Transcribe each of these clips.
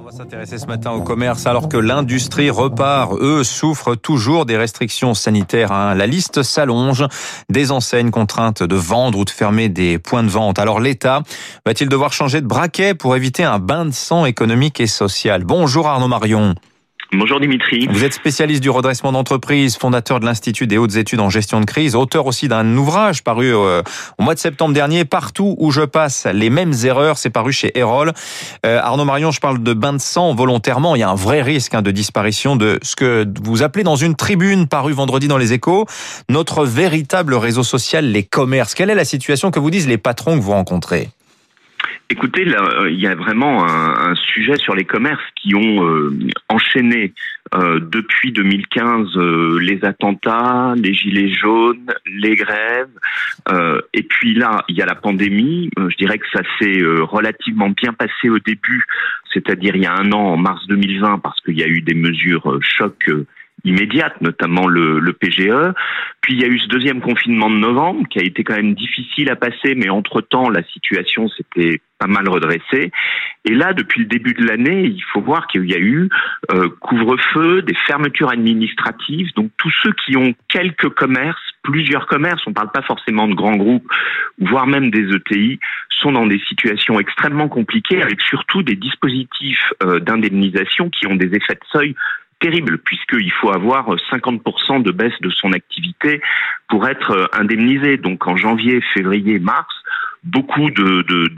On va s'intéresser ce matin au commerce alors que l'industrie repart. Eux souffrent toujours des restrictions sanitaires. Hein. La liste s'allonge. Des enseignes contraintes de vendre ou de fermer des points de vente. Alors l'État va-t-il devoir changer de braquet pour éviter un bain de sang économique et social? Bonjour Arnaud Marion. Bonjour Dimitri. Vous êtes spécialiste du redressement d'entreprise, fondateur de l'Institut des hautes études en gestion de crise, auteur aussi d'un ouvrage paru euh, au mois de septembre dernier, Partout où je passe, les mêmes erreurs, c'est paru chez Erol. Euh, Arnaud Marion, je parle de bain de sang volontairement, il y a un vrai risque hein, de disparition de ce que vous appelez dans une tribune parue vendredi dans les échos, notre véritable réseau social, les commerces. Quelle est la situation que vous disent les patrons que vous rencontrez? Écoutez, là, euh, il y a vraiment un, sujet sur les commerces qui ont euh, enchaîné euh, depuis 2015 euh, les attentats, les gilets jaunes, les grèves, euh, et puis là, il y a la pandémie. je dirais que ça s'est relativement bien passé au début, c'est-à-dire il y a un an, en mars 2020, parce qu'il y a eu des mesures choc immédiate, notamment le, le, PGE. Puis il y a eu ce deuxième confinement de novembre qui a été quand même difficile à passer, mais entre-temps, la situation s'était pas mal redressée. Et là, depuis le début de l'année, il faut voir qu'il y a eu euh, couvre-feu, des fermetures administratives. Donc tous ceux qui ont quelques commerces, plusieurs commerces, on ne parle pas forcément de grands groupes, voire même des ETI, sont dans des situations extrêmement compliquées, avec surtout des dispositifs euh, d'indemnisation qui ont des effets de seuil terrible puisqu'il faut avoir 50% de baisse de son activité pour être euh, indemnisé. Donc en janvier, février, mars, beaucoup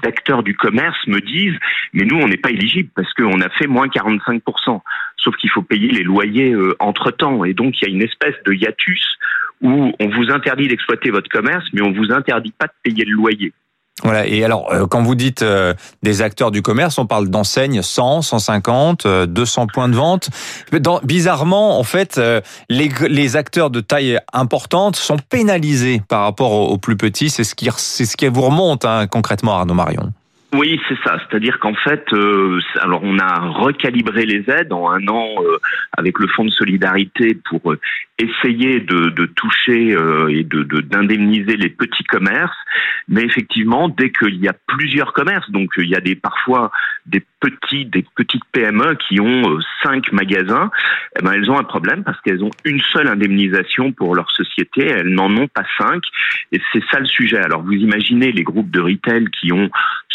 d'acteurs du commerce me disent mais nous on n'est pas éligible parce qu'on a fait moins 45%. Sauf qu'il faut payer les loyers euh, entre temps et donc il y a une espèce de hiatus où on vous interdit d'exploiter votre commerce mais on vous interdit pas de payer le loyer. Voilà. Et alors, euh, quand vous dites euh, des acteurs du commerce, on parle d'enseignes 100, 150, 200 points de vente. Bizarrement, en fait, euh, les, les, acteurs de taille importante sont pénalisés par rapport aux, plus petits. C'est ce qui, c'est ce qui vous remonte hein, concrètement, Arnaud Marion. Oui, c'est ça. C'est-à-dire qu'en fait, euh, alors on a recalibré les aides en un an euh, avec le fonds de solidarité pour euh, essayer de, de toucher et de d'indemniser les petits commerces. Mais effectivement, dès qu'il y a plusieurs commerces, donc il y a des parfois des petits, des petites PME qui ont cinq magasins, eh ben elles ont un problème parce qu'elles ont une seule indemnisation pour leur société, elles n'en ont pas cinq, et c'est ça le sujet. Alors vous imaginez les groupes de retail qui ont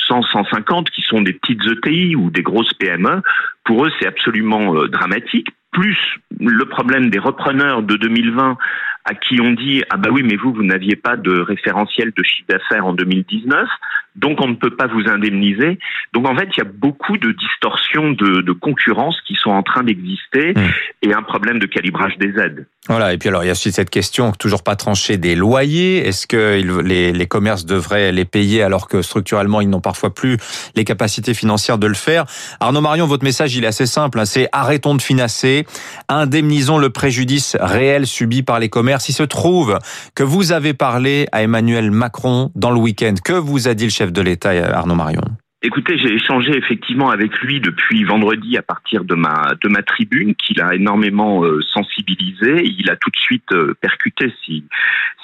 100, 150 qui sont des petites ETI ou des grosses PME, pour eux c'est absolument euh, dramatique. Plus le problème des repreneurs de 2020 à qui on dit ah bah oui mais vous vous n'aviez pas de référentiel de chiffre d'affaires en 2019 donc on ne peut pas vous indemniser. Donc en fait il y a beaucoup de distorsions de, de concurrence qui sont en train d'exister mmh. et un problème de calibrage des aides. Voilà. Et puis alors il y a aussi cette question toujours pas tranchée des loyers. Est-ce que les, les commerces devraient les payer alors que structurellement ils n'ont parfois plus les capacités financières de le faire? Arnaud Marion votre message il est assez simple hein, c'est arrêtons de financer. Indemnisons le préjudice réel subi par les commerces. S'il se trouve que vous avez parlé à Emmanuel Macron dans le week-end. Que vous a dit le chef de l'État, Arnaud Marion Écoutez, j'ai échangé effectivement avec lui depuis vendredi à partir de ma de ma tribune, qu'il a énormément euh, sensibilisé. Il a tout de suite euh, percuté, si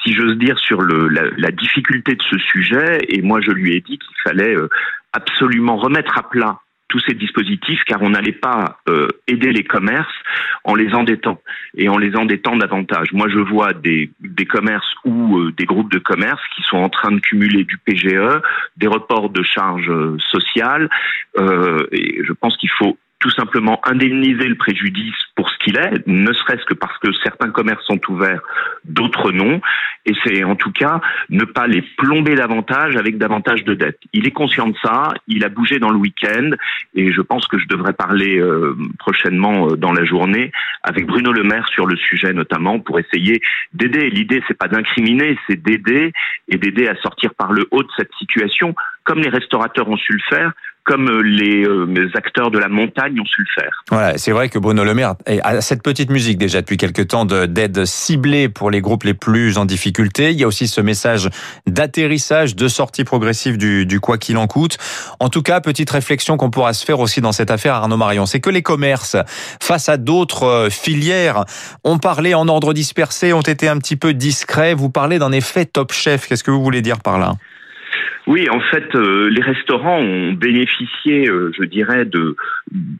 si j'ose dire, sur le la, la, difficulté de ce sujet. Et moi, je lui ai dit qu'il fallait euh, absolument remettre à plat tous ces dispositifs car on n'allait pas euh, aider les commerces en les endettant et en les endettant davantage. Moi, je vois des, des commerces ou euh, des groupes de commerce qui sont en train de cumuler du PGE, des reports de charges euh, sociales. Euh, et je pense qu'il faut tout simplement indemniser le préjudice pour ce qu'il est, ne serait-ce que parce que certains commerces sont ouverts, d'autres non, et c'est en tout cas ne pas les plomber davantage avec davantage de dettes. Il est conscient de ça, il a bougé dans le week-end, et je pense que je devrais parler euh, prochainement euh, dans la journée avec Bruno Le Maire sur le sujet notamment pour essayer d'aider. L'idée c'est pas d'incriminer, c'est d'aider et d'aider à sortir par le haut de cette situation, comme les restaurateurs ont su le faire, comme euh, les, euh, acteurs de la montagne ont su le faire. Voilà, c'est vrai que Bruno Le Maire a cette petite musique déjà depuis quelques temps d'aide ciblée pour les groupes les plus en difficulté. Il y a aussi ce message d'atterrissage, de sortie progressive du, du quoi qu'il en coûte. En tout cas, petite réflexion qu'on pourra se faire aussi dans cette affaire, Arnaud Marion, c'est que les commerces, face à d'autres euh, filières, ont parlé en ordre dispersé, ont été un petit peu discrets. Vous parlez d'un effet top chef. Qu'est-ce que vous voulez dire par là? Oui, en fait, euh, les restaurants ont bénéficié, euh, je dirais, de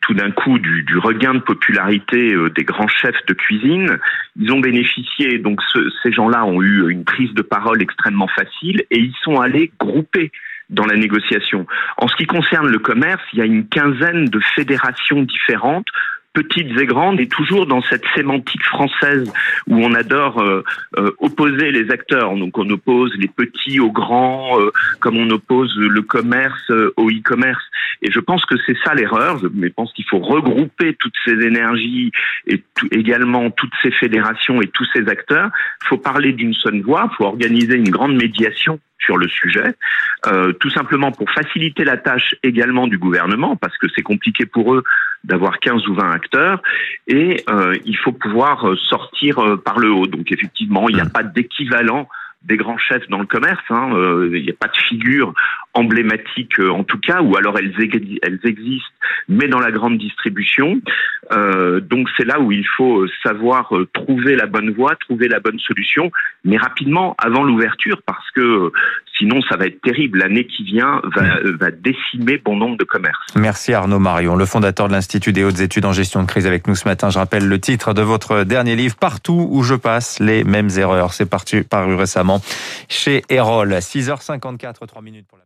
tout d'un coup du, regain de popularité euh, des grands chefs de cuisine. Ils ont bénéficié, donc ces gens-là ont eu une prise de parole extrêmement facile et ils sont allés grouper dans la négociation. En ce qui concerne le commerce, il y a une quinzaine de fédérations différentes petites et grandes, et toujours dans cette sémantique française où on adore euh, euh, opposer les acteurs. Donc on oppose les petits aux grands, euh, comme on oppose le commerce au e-commerce. Et je pense que c'est ça l'erreur. Je pense qu'il faut regrouper toutes ces énergies et également toutes ces fédérations et tous ces acteurs. Il faut parler d'une seule voix. Il faut organiser une grande médiation sur le sujet, euh, tout simplement pour faciliter la tâche également du gouvernement, parce que c'est compliqué pour eux d'avoir 15 ou 20 acteurs, et euh, il faut pouvoir euh, sortir par le haut. Donc effectivement, il n'y a mmh. pas d'équivalent des grands chefs dans le commerce. Hein. Il n'y a pas de figure emblématique en tout cas, ou alors elles, elles existent, mais dans la grande distribution. Euh, donc c'est là où il faut savoir trouver la bonne voie, trouver la bonne solution, mais rapidement avant l'ouverture, parce que sinon ça va être terrible. L'année qui vient va, va décimer bon nombre de commerces. Merci Arnaud Marion, le fondateur de l'Institut des hautes études en gestion de crise avec nous ce matin. Je rappelle le titre de votre dernier livre, Partout où je passe, les mêmes erreurs. C'est paru récemment chez Erol. 6h54, 3 minutes pour la